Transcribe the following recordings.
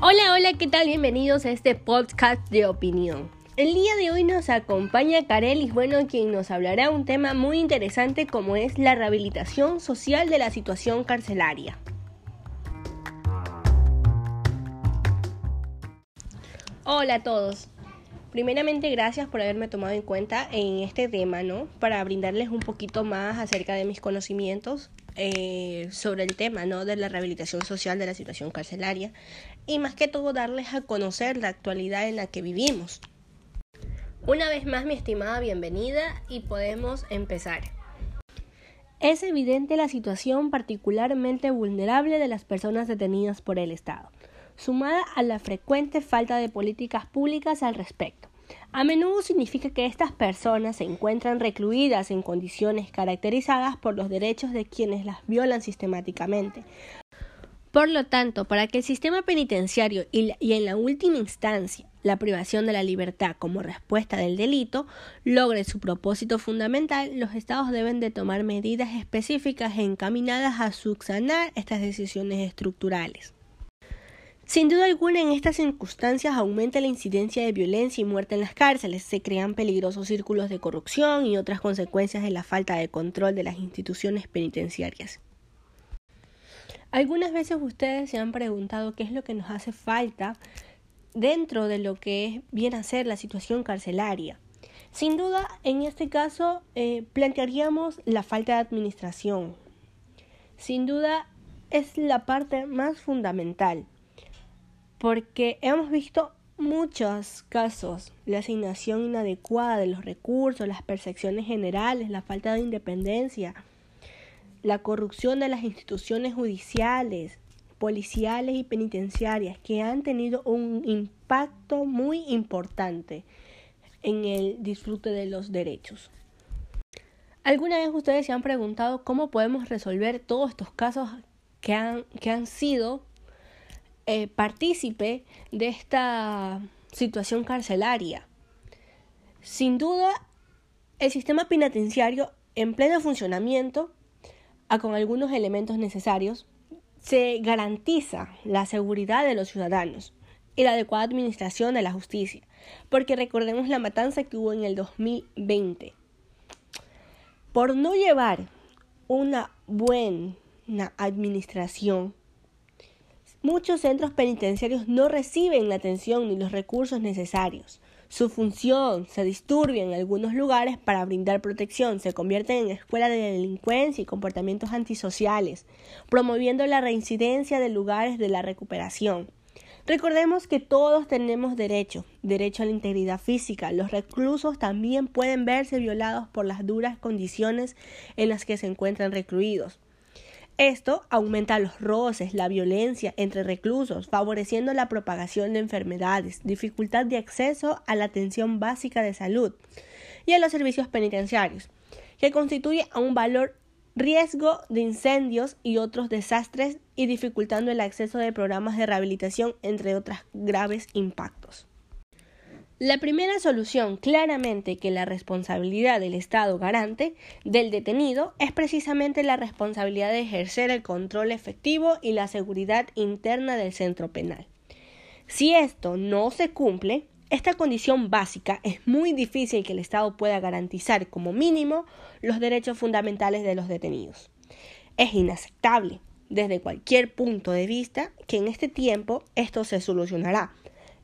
Hola, hola, ¿qué tal? Bienvenidos a este podcast de opinión. El día de hoy nos acompaña Carelis Bueno, quien nos hablará un tema muy interesante como es la rehabilitación social de la situación carcelaria. Hola a todos. Primeramente, gracias por haberme tomado en cuenta en este tema, ¿no? Para brindarles un poquito más acerca de mis conocimientos eh, sobre el tema ¿no? de la rehabilitación social de la situación carcelaria y más que todo darles a conocer la actualidad en la que vivimos. Una vez más mi estimada bienvenida y podemos empezar. Es evidente la situación particularmente vulnerable de las personas detenidas por el Estado, sumada a la frecuente falta de políticas públicas al respecto. A menudo significa que estas personas se encuentran recluidas en condiciones caracterizadas por los derechos de quienes las violan sistemáticamente. Por lo tanto, para que el sistema penitenciario y, en la última instancia la privación de la libertad como respuesta del delito logre su propósito fundamental, los estados deben de tomar medidas específicas encaminadas a subsanar estas decisiones estructurales. Sin duda alguna, en estas circunstancias aumenta la incidencia de violencia y muerte en las cárceles, se crean peligrosos círculos de corrupción y otras consecuencias de la falta de control de las instituciones penitenciarias. Algunas veces ustedes se han preguntado qué es lo que nos hace falta dentro de lo que es bien hacer la situación carcelaria. Sin duda, en este caso, eh, plantearíamos la falta de administración. Sin duda, es la parte más fundamental porque hemos visto muchos casos, la asignación inadecuada de los recursos, las percepciones generales, la falta de independencia, la corrupción de las instituciones judiciales, policiales y penitenciarias que han tenido un impacto muy importante en el disfrute de los derechos. ¿Alguna vez ustedes se han preguntado cómo podemos resolver todos estos casos que han, que han sido eh, partícipe de esta situación carcelaria. Sin duda, el sistema penitenciario en pleno funcionamiento, con algunos elementos necesarios, se garantiza la seguridad de los ciudadanos y la adecuada administración de la justicia, porque recordemos la matanza que hubo en el 2020. Por no llevar una buena administración, Muchos centros penitenciarios no reciben la atención ni los recursos necesarios. Su función se disturbia en algunos lugares para brindar protección, se convierten en escuelas de delincuencia y comportamientos antisociales, promoviendo la reincidencia de lugares de la recuperación. Recordemos que todos tenemos derecho, derecho a la integridad física. Los reclusos también pueden verse violados por las duras condiciones en las que se encuentran recluidos. Esto aumenta los roces, la violencia entre reclusos, favoreciendo la propagación de enfermedades, dificultad de acceso a la atención básica de salud y a los servicios penitenciarios, que constituye a un valor riesgo de incendios y otros desastres y dificultando el acceso de programas de rehabilitación, entre otros graves impactos. La primera solución, claramente que la responsabilidad del Estado garante del detenido es precisamente la responsabilidad de ejercer el control efectivo y la seguridad interna del centro penal. Si esto no se cumple, esta condición básica es muy difícil que el Estado pueda garantizar como mínimo los derechos fundamentales de los detenidos. Es inaceptable, desde cualquier punto de vista, que en este tiempo esto se solucionará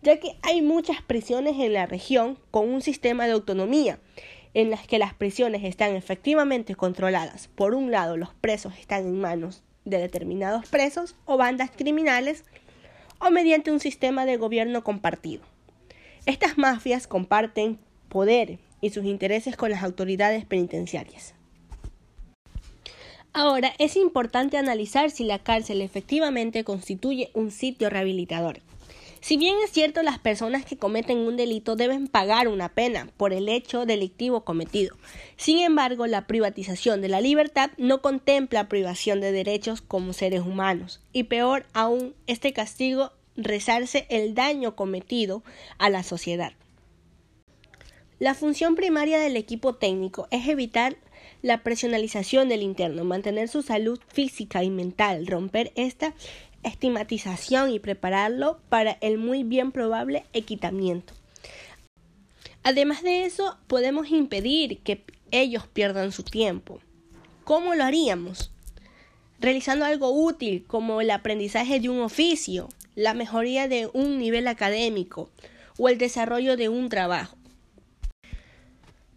ya que hay muchas prisiones en la región con un sistema de autonomía en las que las prisiones están efectivamente controladas. Por un lado, los presos están en manos de determinados presos o bandas criminales o mediante un sistema de gobierno compartido. Estas mafias comparten poder y sus intereses con las autoridades penitenciarias. Ahora, es importante analizar si la cárcel efectivamente constituye un sitio rehabilitador. Si bien es cierto las personas que cometen un delito deben pagar una pena por el hecho delictivo cometido, sin embargo la privatización de la libertad no contempla privación de derechos como seres humanos y peor aún este castigo rezarse el daño cometido a la sociedad. La función primaria del equipo técnico es evitar la presionalización del interno, mantener su salud física y mental, romper esta estigmatización y prepararlo para el muy bien probable equitamiento. Además de eso, podemos impedir que ellos pierdan su tiempo. ¿Cómo lo haríamos? Realizando algo útil como el aprendizaje de un oficio, la mejoría de un nivel académico o el desarrollo de un trabajo.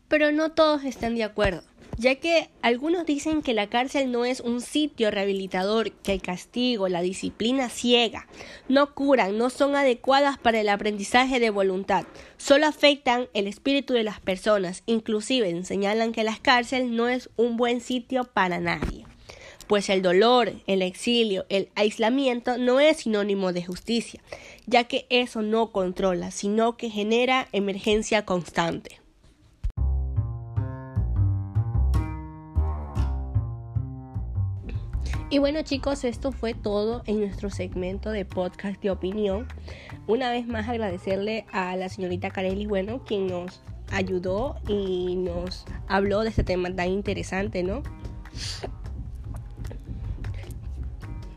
Pero no todos están de acuerdo ya que algunos dicen que la cárcel no es un sitio rehabilitador, que el castigo, la disciplina ciega, no curan, no son adecuadas para el aprendizaje de voluntad, solo afectan el espíritu de las personas, inclusive señalan que la cárcel no es un buen sitio para nadie. Pues el dolor, el exilio, el aislamiento no es sinónimo de justicia, ya que eso no controla, sino que genera emergencia constante. Y bueno chicos, esto fue todo en nuestro segmento de podcast de opinión. Una vez más agradecerle a la señorita Carelli, bueno, quien nos ayudó y nos habló de este tema tan interesante, ¿no?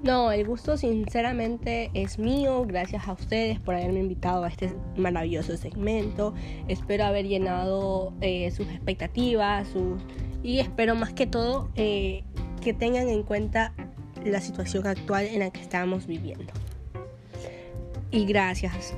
No, el gusto sinceramente es mío. Gracias a ustedes por haberme invitado a este maravilloso segmento. Espero haber llenado eh, sus expectativas sus... y espero más que todo eh, que tengan en cuenta la situación actual en la que estamos viviendo. Y gracias.